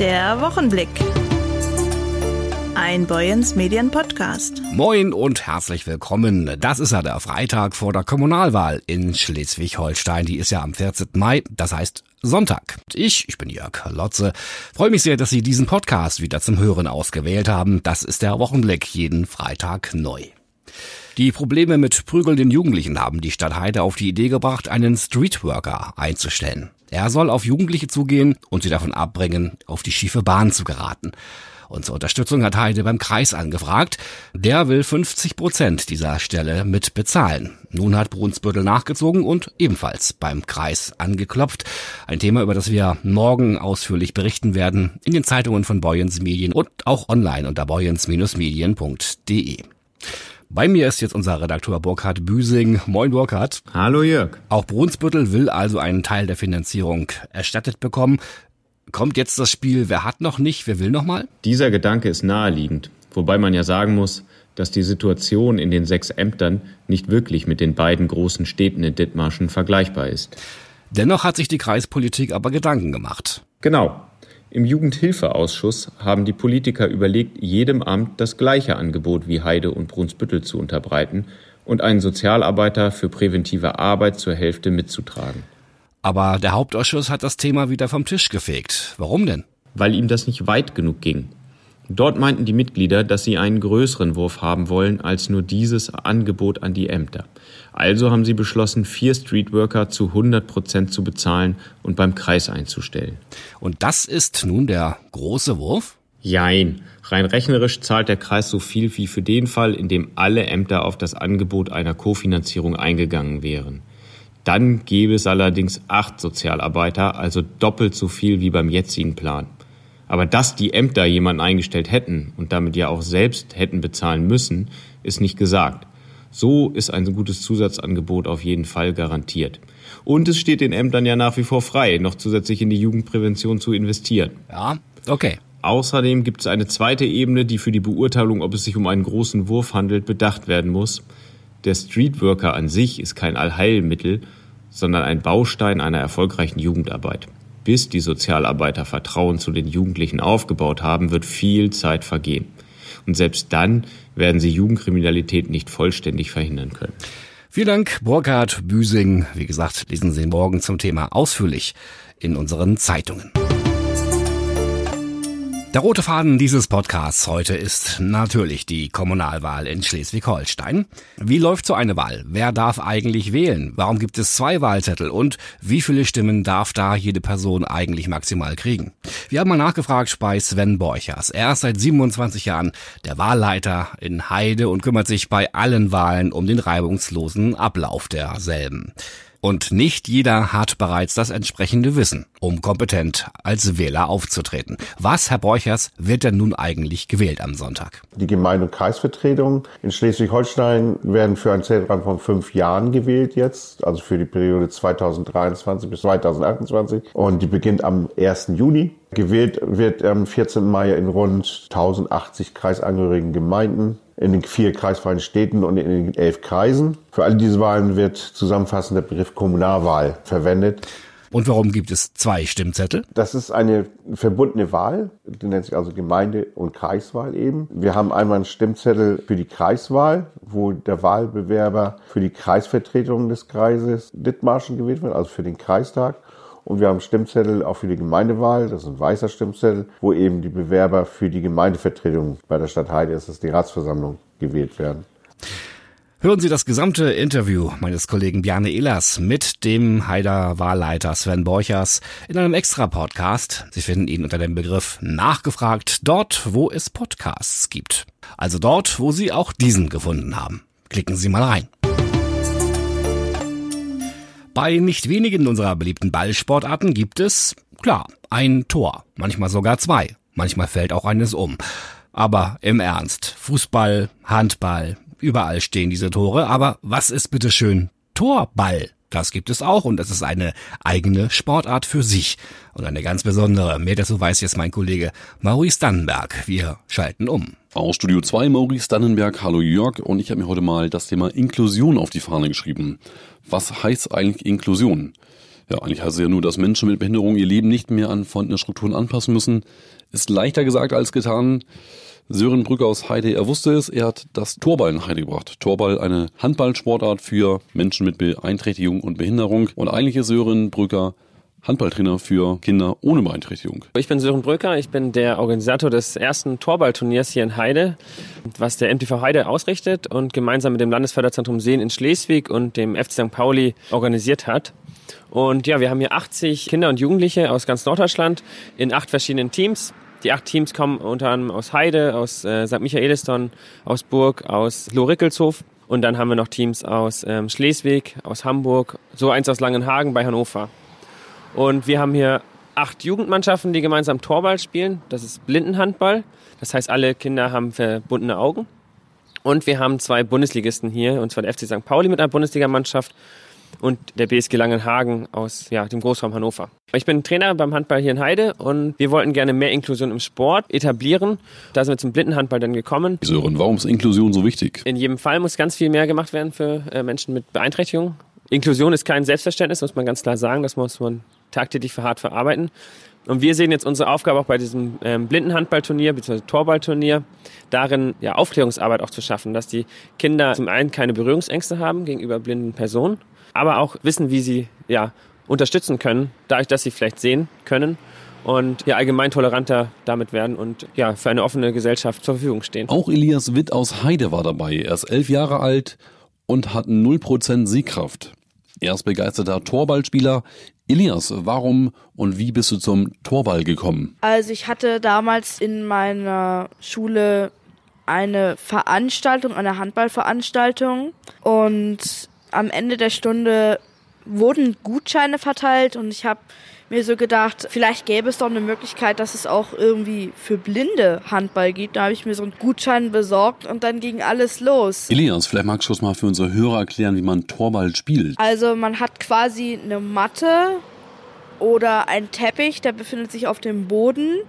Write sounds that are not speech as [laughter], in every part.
Der Wochenblick. Ein Boyens Medien Podcast. Moin und herzlich willkommen. Das ist ja der Freitag vor der Kommunalwahl in Schleswig-Holstein. Die ist ja am 14. Mai, das heißt Sonntag. Ich, ich bin Jörg Lotze, freue mich sehr, dass Sie diesen Podcast wieder zum Hören ausgewählt haben. Das ist der Wochenblick jeden Freitag neu. Die Probleme mit prügelnden Jugendlichen haben die Stadt Heide auf die Idee gebracht, einen Streetworker einzustellen. Er soll auf Jugendliche zugehen und sie davon abbringen, auf die schiefe Bahn zu geraten. Und zur Unterstützung hat Heide beim Kreis angefragt. Der will 50 Prozent dieser Stelle mit bezahlen. Nun hat Brunsbüttel nachgezogen und ebenfalls beim Kreis angeklopft. Ein Thema, über das wir morgen ausführlich berichten werden in den Zeitungen von Boyens Medien und auch online unter boyens-medien.de. Bei mir ist jetzt unser Redakteur Burkhard Büsing. Moin Burkhard. Hallo Jörg. Auch Brunsbüttel will also einen Teil der Finanzierung erstattet bekommen. Kommt jetzt das Spiel, wer hat noch nicht, wer will noch mal? Dieser Gedanke ist naheliegend, wobei man ja sagen muss, dass die Situation in den sechs Ämtern nicht wirklich mit den beiden großen Städten in Dithmarschen vergleichbar ist. Dennoch hat sich die Kreispolitik aber Gedanken gemacht. Genau. Im Jugendhilfeausschuss haben die Politiker überlegt, jedem Amt das gleiche Angebot wie Heide und Brunsbüttel zu unterbreiten und einen Sozialarbeiter für präventive Arbeit zur Hälfte mitzutragen. Aber der Hauptausschuss hat das Thema wieder vom Tisch gefegt. Warum denn? Weil ihm das nicht weit genug ging. Dort meinten die Mitglieder, dass sie einen größeren Wurf haben wollen als nur dieses Angebot an die Ämter. Also haben sie beschlossen, vier Streetworker zu 100 Prozent zu bezahlen und beim Kreis einzustellen. Und das ist nun der große Wurf? Jein. Rein rechnerisch zahlt der Kreis so viel wie für den Fall, in dem alle Ämter auf das Angebot einer Kofinanzierung eingegangen wären. Dann gäbe es allerdings acht Sozialarbeiter, also doppelt so viel wie beim jetzigen Plan. Aber dass die Ämter jemanden eingestellt hätten und damit ja auch selbst hätten bezahlen müssen, ist nicht gesagt. So ist ein gutes Zusatzangebot auf jeden Fall garantiert. Und es steht den Ämtern ja nach wie vor frei, noch zusätzlich in die Jugendprävention zu investieren. Ja, okay. Außerdem gibt es eine zweite Ebene, die für die Beurteilung, ob es sich um einen großen Wurf handelt, bedacht werden muss. Der Streetworker an sich ist kein Allheilmittel, sondern ein Baustein einer erfolgreichen Jugendarbeit. Bis die Sozialarbeiter Vertrauen zu den Jugendlichen aufgebaut haben, wird viel Zeit vergehen. Und selbst dann werden sie Jugendkriminalität nicht vollständig verhindern können. Vielen Dank, Burkhard Büsing. Wie gesagt, lesen Sie morgen zum Thema ausführlich in unseren Zeitungen. Der rote Faden dieses Podcasts heute ist natürlich die Kommunalwahl in Schleswig-Holstein. Wie läuft so eine Wahl? Wer darf eigentlich wählen? Warum gibt es zwei Wahlzettel? Und wie viele Stimmen darf da jede Person eigentlich maximal kriegen? Wir haben mal nachgefragt bei Sven Borchers. Er ist seit 27 Jahren der Wahlleiter in Heide und kümmert sich bei allen Wahlen um den reibungslosen Ablauf derselben. Und nicht jeder hat bereits das entsprechende Wissen, um kompetent als Wähler aufzutreten. Was, Herr Borchers, wird denn nun eigentlich gewählt am Sonntag? Die Gemeinde- und Kreisvertretungen in Schleswig-Holstein werden für einen Zeitraum von fünf Jahren gewählt jetzt, also für die Periode 2023 bis 2028. Und die beginnt am 1. Juni. Gewählt wird am 14. Mai in rund 1080 kreisangehörigen Gemeinden in den vier kreisfreien Städten und in den elf Kreisen. Für alle diese Wahlen wird zusammenfassend der Begriff Kommunalwahl verwendet. Und warum gibt es zwei Stimmzettel? Das ist eine verbundene Wahl, die nennt sich also Gemeinde- und Kreiswahl eben. Wir haben einmal einen Stimmzettel für die Kreiswahl, wo der Wahlbewerber für die Kreisvertretung des Kreises Dithmarschen gewählt wird, also für den Kreistag. Und wir haben Stimmzettel auch für die Gemeindewahl, das ist ein weißer Stimmzettel, wo eben die Bewerber für die Gemeindevertretung bei der Stadt Heide, ist das die Ratsversammlung, gewählt werden. Hören Sie das gesamte Interview meines Kollegen Bjarne Ehlers mit dem Haider Wahlleiter Sven Borchers in einem Extra-Podcast. Sie finden ihn unter dem Begriff Nachgefragt dort, wo es Podcasts gibt. Also dort, wo Sie auch diesen gefunden haben. Klicken Sie mal rein. Bei nicht wenigen unserer beliebten Ballsportarten gibt es, klar, ein Tor, manchmal sogar zwei, manchmal fällt auch eines um. Aber im Ernst, Fußball, Handball, überall stehen diese Tore, aber was ist bitteschön Torball? Das gibt es auch und das ist eine eigene Sportart für sich und eine ganz besondere. Mehr dazu weiß jetzt mein Kollege Maurice Dannenberg. Wir schalten um. Aus Studio 2 Maurice Dannenberg, hallo Jörg und ich habe mir heute mal das Thema Inklusion auf die Fahne geschrieben. Was heißt eigentlich Inklusion? Ja, eigentlich heißt es ja nur, dass Menschen mit Behinderung ihr Leben nicht mehr an vorhandene Strukturen anpassen müssen. Ist leichter gesagt als getan. Sören Brücker aus Heide, er wusste es, er hat das Torball in Heide gebracht. Torball, eine Handballsportart für Menschen mit Beeinträchtigung und Behinderung. Und eigentlich ist Sören Brücker Handballtrainer für Kinder ohne Beeinträchtigung. Ich bin Sören Brücker, ich bin der Organisator des ersten Torballturniers hier in Heide, was der MTV Heide ausrichtet und gemeinsam mit dem Landesförderzentrum Seen in Schleswig und dem FC St. Pauli organisiert hat. Und ja, wir haben hier 80 Kinder und Jugendliche aus ganz Norddeutschland in acht verschiedenen Teams. Die acht Teams kommen unter anderem aus Heide, aus äh, St. Michaeliston, aus Burg, aus Lohrickelshof. Und dann haben wir noch Teams aus ähm, Schleswig, aus Hamburg, so eins aus Langenhagen bei Hannover. Und wir haben hier acht Jugendmannschaften, die gemeinsam Torball spielen. Das ist Blindenhandball. Das heißt, alle Kinder haben verbundene Augen. Und wir haben zwei Bundesligisten hier, und zwar der FC St. Pauli mit einer Bundesligamannschaft und der BSG Langenhagen aus ja, dem Großraum Hannover. Ich bin Trainer beim Handball hier in Heide und wir wollten gerne mehr Inklusion im Sport etablieren. Da sind wir zum Blindenhandball dann gekommen. Sören, warum ist Inklusion so wichtig? In jedem Fall muss ganz viel mehr gemacht werden für äh, Menschen mit Beeinträchtigungen. Inklusion ist kein Selbstverständnis, muss man ganz klar sagen. Das muss man tagtäglich für hart verarbeiten. Und wir sehen jetzt unsere Aufgabe auch bei diesem ähm, Blindenhandballturnier bzw. Torballturnier darin, ja, Aufklärungsarbeit auch zu schaffen, dass die Kinder zum einen keine Berührungsängste haben gegenüber blinden Personen, aber auch wissen, wie sie ja, unterstützen können, dadurch, dass sie vielleicht sehen können und ja, allgemein toleranter damit werden und ja, für eine offene Gesellschaft zur Verfügung stehen. Auch Elias Witt aus Heide war dabei. Er ist elf Jahre alt und hat 0% Siegkraft. Er ist begeisterter Torballspieler. Elias, warum und wie bist du zum Torball gekommen? Also ich hatte damals in meiner Schule eine Veranstaltung, eine Handballveranstaltung und am Ende der Stunde wurden Gutscheine verteilt und ich habe mir so gedacht, vielleicht gäbe es doch eine Möglichkeit, dass es auch irgendwie für Blinde Handball gibt. Da habe ich mir so einen Gutschein besorgt und dann ging alles los. Elias, vielleicht magst du es mal für unsere Hörer erklären, wie man Torball spielt. Also man hat quasi eine Matte oder ein Teppich, der befindet sich auf dem Boden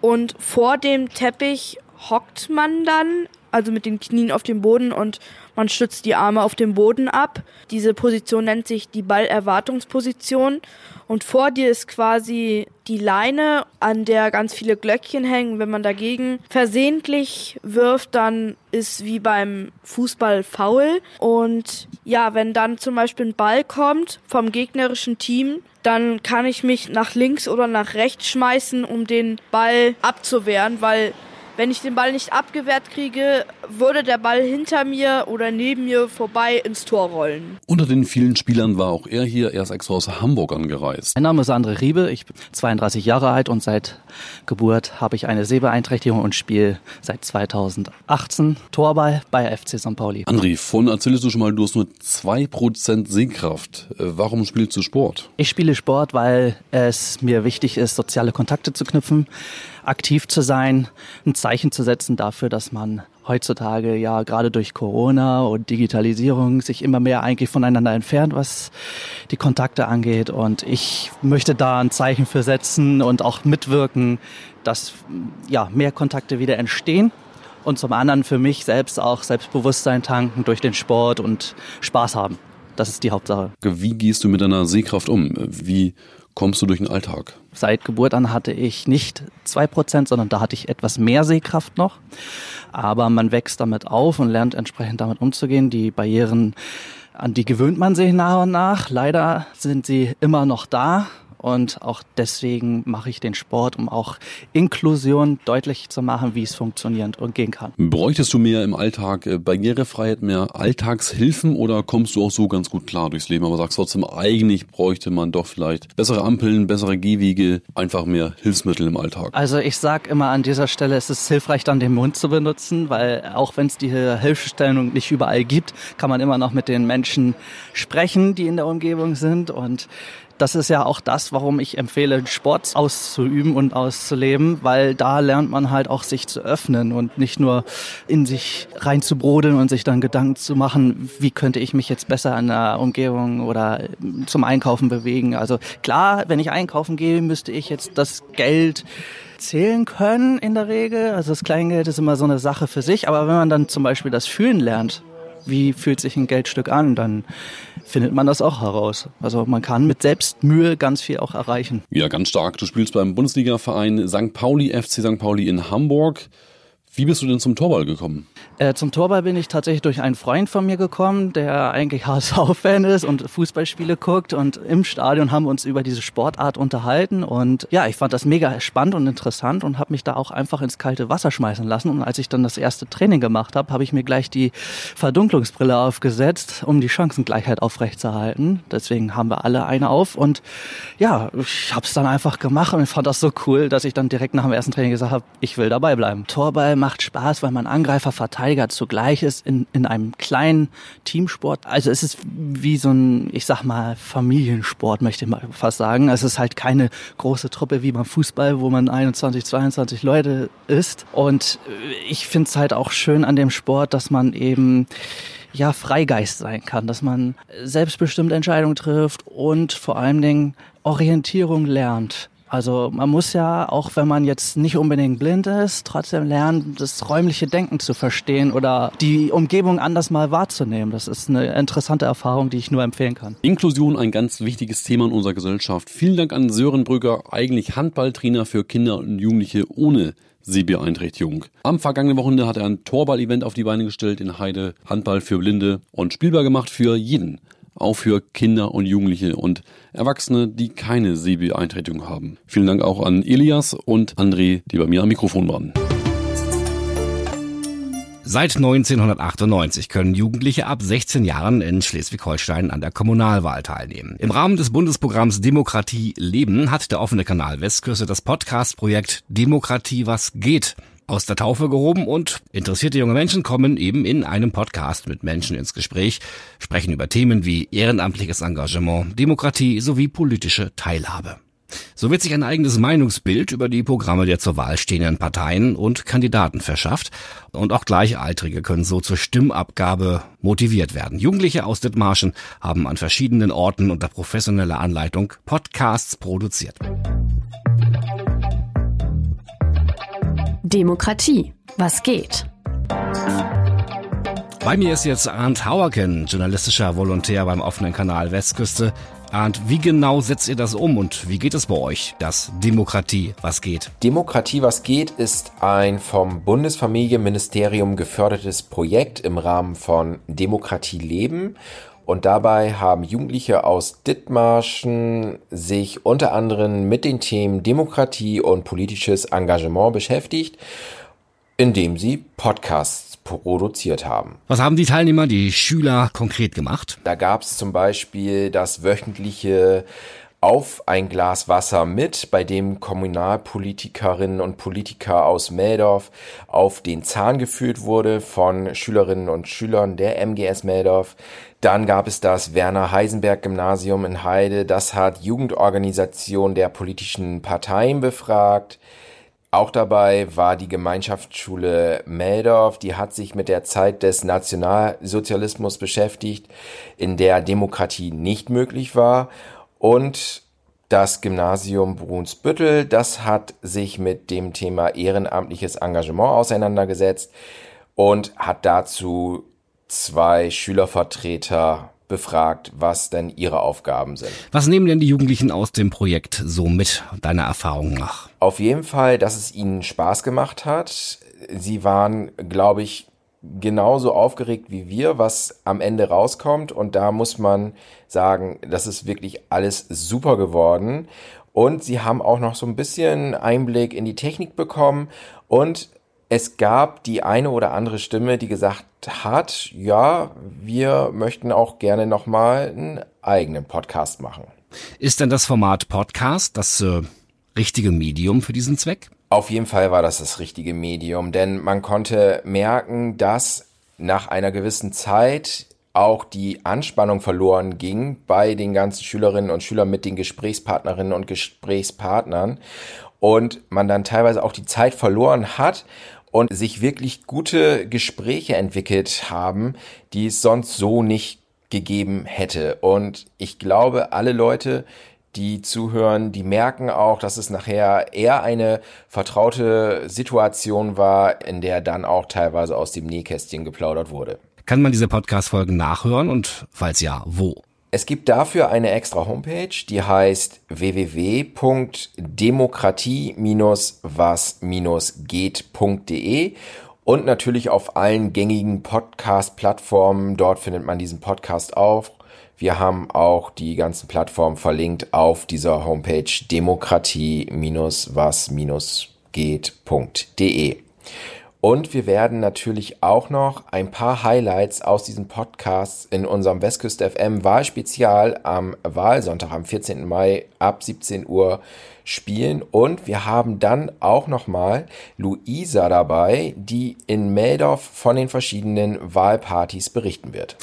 und vor dem Teppich hockt man dann, also mit den Knien auf dem Boden und man stützt die Arme auf dem Boden ab. Diese Position nennt sich die Ballerwartungsposition. Und vor dir ist quasi die Leine, an der ganz viele Glöckchen hängen. Wenn man dagegen versehentlich wirft, dann ist wie beim Fußball faul. Und ja, wenn dann zum Beispiel ein Ball kommt vom gegnerischen Team, dann kann ich mich nach links oder nach rechts schmeißen, um den Ball abzuwehren, weil wenn ich den Ball nicht abgewehrt kriege, würde der Ball hinter mir oder neben mir vorbei ins Tor rollen. Unter den vielen Spielern war auch er hier. Er ist extra aus Hamburg angereist. Mein Name ist André Riebe. Ich bin 32 Jahre alt und seit Geburt habe ich eine Sehbeeinträchtigung und spiele seit 2018 Torball bei FC St. Pauli. André, vorhin erzählst du schon mal, du hast nur 2% Sehkraft. Äh, warum spielst du Sport? Ich spiele Sport, weil es mir wichtig ist, soziale Kontakte zu knüpfen aktiv zu sein, ein Zeichen zu setzen dafür, dass man heutzutage ja gerade durch Corona und Digitalisierung sich immer mehr eigentlich voneinander entfernt, was die Kontakte angeht. Und ich möchte da ein Zeichen für setzen und auch mitwirken, dass ja mehr Kontakte wieder entstehen. Und zum anderen für mich selbst auch Selbstbewusstsein tanken durch den Sport und Spaß haben. Das ist die Hauptsache. Wie gehst du mit deiner Sehkraft um? Wie kommst du durch den Alltag? Seit Geburt an hatte ich nicht zwei Prozent, sondern da hatte ich etwas mehr Sehkraft noch. Aber man wächst damit auf und lernt entsprechend damit umzugehen. Die Barrieren, an die gewöhnt man sich nach und nach. Leider sind sie immer noch da. Und auch deswegen mache ich den Sport, um auch Inklusion deutlich zu machen, wie es funktioniert und gehen kann. Bräuchtest du mehr im Alltag äh, Barrierefreiheit, mehr Alltagshilfen oder kommst du auch so ganz gut klar durchs Leben, aber sagst trotzdem, eigentlich bräuchte man doch vielleicht bessere Ampeln, bessere Gehwege, einfach mehr Hilfsmittel im Alltag? Also ich sage immer an dieser Stelle, es ist hilfreich, dann den Mund zu benutzen, weil auch wenn es die Hilfestellung nicht überall gibt, kann man immer noch mit den Menschen sprechen, die in der Umgebung sind und das ist ja auch das, warum ich empfehle, Sport auszuüben und auszuleben, weil da lernt man halt auch sich zu öffnen und nicht nur in sich reinzubrodeln und sich dann Gedanken zu machen, wie könnte ich mich jetzt besser in der Umgebung oder zum Einkaufen bewegen. Also klar, wenn ich einkaufen gehe, müsste ich jetzt das Geld zählen können in der Regel. Also das Kleingeld ist immer so eine Sache für sich. Aber wenn man dann zum Beispiel das Fühlen lernt, wie fühlt sich ein Geldstück an, dann findet man das auch heraus. Also man kann mit Selbstmühe ganz viel auch erreichen. Ja, ganz stark. Du spielst beim Bundesligaverein St. Pauli, FC St. Pauli in Hamburg. Wie bist du denn zum Torball gekommen? Äh, zum Torball bin ich tatsächlich durch einen Freund von mir gekommen, der eigentlich [laughs] HSV-Fan ist und Fußballspiele guckt. Und im Stadion haben wir uns über diese Sportart unterhalten. Und ja, ich fand das mega spannend und interessant und habe mich da auch einfach ins kalte Wasser schmeißen lassen. Und als ich dann das erste Training gemacht habe, habe ich mir gleich die Verdunklungsbrille aufgesetzt, um die Chancengleichheit aufrechtzuerhalten. Deswegen haben wir alle eine auf. Und ja, ich habe es dann einfach gemacht und fand das so cool, dass ich dann direkt nach dem ersten Training gesagt habe, ich will dabei bleiben. Torball macht Spaß, weil man Angreifer, Verteidiger zugleich ist in, in einem kleinen Teamsport. Also es ist wie so ein, ich sag mal, Familiensport, möchte ich mal fast sagen. Es ist halt keine große Truppe wie beim Fußball, wo man 21, 22 Leute ist. Und ich finde es halt auch schön an dem Sport, dass man eben ja, Freigeist sein kann, dass man selbstbestimmte Entscheidungen trifft und vor allen Dingen Orientierung lernt. Also man muss ja, auch wenn man jetzt nicht unbedingt blind ist, trotzdem lernen, das räumliche Denken zu verstehen oder die Umgebung anders mal wahrzunehmen. Das ist eine interessante Erfahrung, die ich nur empfehlen kann. Inklusion, ein ganz wichtiges Thema in unserer Gesellschaft. Vielen Dank an Sören Brügger, eigentlich Handballtrainer für Kinder und Jugendliche ohne Sehbeeinträchtigung. Am vergangenen Wochenende hat er ein Torball-Event auf die Beine gestellt in Heide, Handball für Blinde und spielbar gemacht für jeden auch für Kinder und Jugendliche und Erwachsene, die keine Sehbeeinträchtigung haben. Vielen Dank auch an Elias und André, die bei mir am Mikrofon waren. Seit 1998 können Jugendliche ab 16 Jahren in Schleswig-Holstein an der Kommunalwahl teilnehmen. Im Rahmen des Bundesprogramms Demokratie leben hat der offene Kanal Westküste das Podcast-Projekt Demokratie was geht aus der Taufe gehoben und interessierte junge Menschen kommen eben in einem Podcast mit Menschen ins Gespräch, sprechen über Themen wie ehrenamtliches Engagement, Demokratie sowie politische Teilhabe. So wird sich ein eigenes Meinungsbild über die Programme der zur Wahl stehenden Parteien und Kandidaten verschafft und auch Gleichaltrige können so zur Stimmabgabe motiviert werden. Jugendliche aus Dithmarschen haben an verschiedenen Orten unter professioneller Anleitung Podcasts produziert. Demokratie. Was geht? Bei mir ist jetzt Arndt Hauerken, journalistischer Volontär beim offenen Kanal Westküste. Arndt, wie genau setzt ihr das um und wie geht es bei euch, das Demokratie was geht? Demokratie was geht ist ein vom Bundesfamilienministerium gefördertes Projekt im Rahmen von Demokratie leben und dabei haben Jugendliche aus Dithmarschen sich unter anderem mit den Themen Demokratie und politisches Engagement beschäftigt, indem sie Podcasts produziert haben. Was haben die Teilnehmer, die Schüler konkret gemacht? Da gab es zum Beispiel das wöchentliche auf ein Glas Wasser mit, bei dem Kommunalpolitikerinnen und Politiker aus Meldorf auf den Zahn geführt wurde von Schülerinnen und Schülern der MGS Meldorf. Dann gab es das Werner Heisenberg Gymnasium in Heide, das hat Jugendorganisation der politischen Parteien befragt. Auch dabei war die Gemeinschaftsschule Meldorf, die hat sich mit der Zeit des Nationalsozialismus beschäftigt, in der Demokratie nicht möglich war. Und das Gymnasium Brunsbüttel, das hat sich mit dem Thema ehrenamtliches Engagement auseinandergesetzt und hat dazu zwei Schülervertreter befragt, was denn ihre Aufgaben sind. Was nehmen denn die Jugendlichen aus dem Projekt so mit, deiner Erfahrung nach? Auf jeden Fall, dass es ihnen Spaß gemacht hat. Sie waren, glaube ich, genauso aufgeregt wie wir, was am Ende rauskommt. Und da muss man sagen, das ist wirklich alles super geworden. Und sie haben auch noch so ein bisschen Einblick in die Technik bekommen. Und es gab die eine oder andere Stimme, die gesagt hat, ja, wir möchten auch gerne nochmal einen eigenen Podcast machen. Ist denn das Format Podcast das äh, richtige Medium für diesen Zweck? Auf jeden Fall war das das richtige Medium, denn man konnte merken, dass nach einer gewissen Zeit auch die Anspannung verloren ging bei den ganzen Schülerinnen und Schülern mit den Gesprächspartnerinnen und Gesprächspartnern und man dann teilweise auch die Zeit verloren hat und sich wirklich gute Gespräche entwickelt haben, die es sonst so nicht gegeben hätte. Und ich glaube, alle Leute, die zuhören, die merken auch, dass es nachher eher eine vertraute Situation war, in der dann auch teilweise aus dem Nähkästchen geplaudert wurde. Kann man diese Podcast-Folgen nachhören und falls ja, wo? Es gibt dafür eine extra Homepage, die heißt www.demokratie-was-geht.de und natürlich auf allen gängigen Podcast-Plattformen. Dort findet man diesen Podcast auch. Wir haben auch die ganzen Plattformen verlinkt auf dieser Homepage demokratie-was-geht.de. Und wir werden natürlich auch noch ein paar Highlights aus diesen Podcasts in unserem Westküste FM Wahlspezial am Wahlsonntag am 14. Mai ab 17 Uhr spielen. Und wir haben dann auch nochmal Luisa dabei, die in Meldorf von den verschiedenen Wahlpartys berichten wird.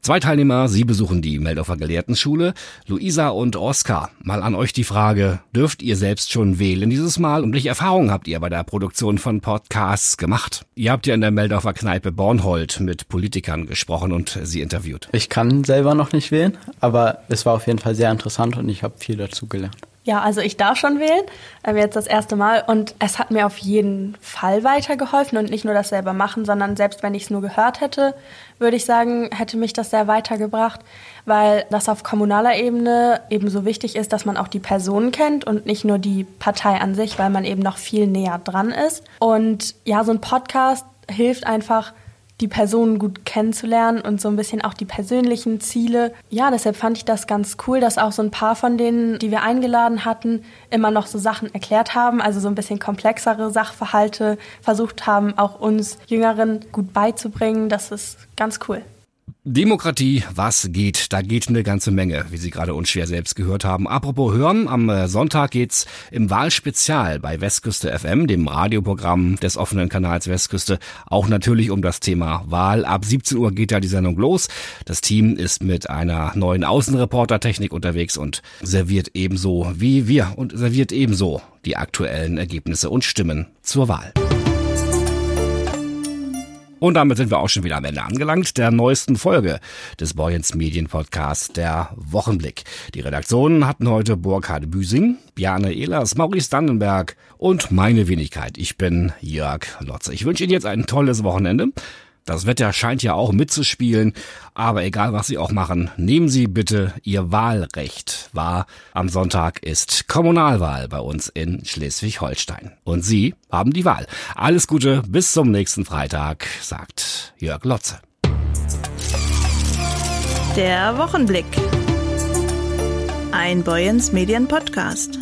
Zwei Teilnehmer, Sie besuchen die Meldorfer Gelehrtenschule. Luisa und Oskar, mal an euch die Frage, dürft ihr selbst schon wählen dieses Mal und welche Erfahrungen habt ihr bei der Produktion von Podcasts gemacht? Ihr habt ja in der Meldorfer Kneipe Bornhold mit Politikern gesprochen und sie interviewt. Ich kann selber noch nicht wählen, aber es war auf jeden Fall sehr interessant und ich habe viel dazu gelernt. Ja, also ich darf schon wählen, ähm, jetzt das erste Mal und es hat mir auf jeden Fall weitergeholfen und nicht nur das selber machen, sondern selbst wenn ich es nur gehört hätte, würde ich sagen, hätte mich das sehr weitergebracht, weil das auf kommunaler Ebene ebenso wichtig ist, dass man auch die Personen kennt und nicht nur die Partei an sich, weil man eben noch viel näher dran ist. Und ja, so ein Podcast hilft einfach, die Personen gut kennenzulernen und so ein bisschen auch die persönlichen Ziele. Ja, deshalb fand ich das ganz cool, dass auch so ein paar von denen, die wir eingeladen hatten, immer noch so Sachen erklärt haben, also so ein bisschen komplexere Sachverhalte versucht haben, auch uns Jüngeren gut beizubringen. Das ist ganz cool. Demokratie, was geht? Da geht eine ganze Menge, wie Sie gerade unschwer selbst gehört haben. Apropos hören, am äh, Sonntag geht's im Wahlspezial bei Westküste FM, dem Radioprogramm des offenen Kanals Westküste, auch natürlich um das Thema Wahl. Ab 17 Uhr geht ja die Sendung los. Das Team ist mit einer neuen Außenreportertechnik unterwegs und serviert ebenso wie wir und serviert ebenso die aktuellen Ergebnisse und Stimmen zur Wahl. Und damit sind wir auch schon wieder am Ende angelangt, der neuesten Folge des Boyens Medien Podcasts, der Wochenblick. Die Redaktionen hatten heute Burkhard Büsing, Bjarne Ehlers, Maurice Dannenberg und meine Wenigkeit. Ich bin Jörg Lotze. Ich wünsche Ihnen jetzt ein tolles Wochenende. Das Wetter scheint ja auch mitzuspielen, aber egal was Sie auch machen, nehmen Sie bitte Ihr Wahlrecht wahr. Am Sonntag ist Kommunalwahl bei uns in Schleswig-Holstein. Und Sie haben die Wahl. Alles Gute, bis zum nächsten Freitag, sagt Jörg Lotze. Der Wochenblick. Ein Boyens Medien Podcast.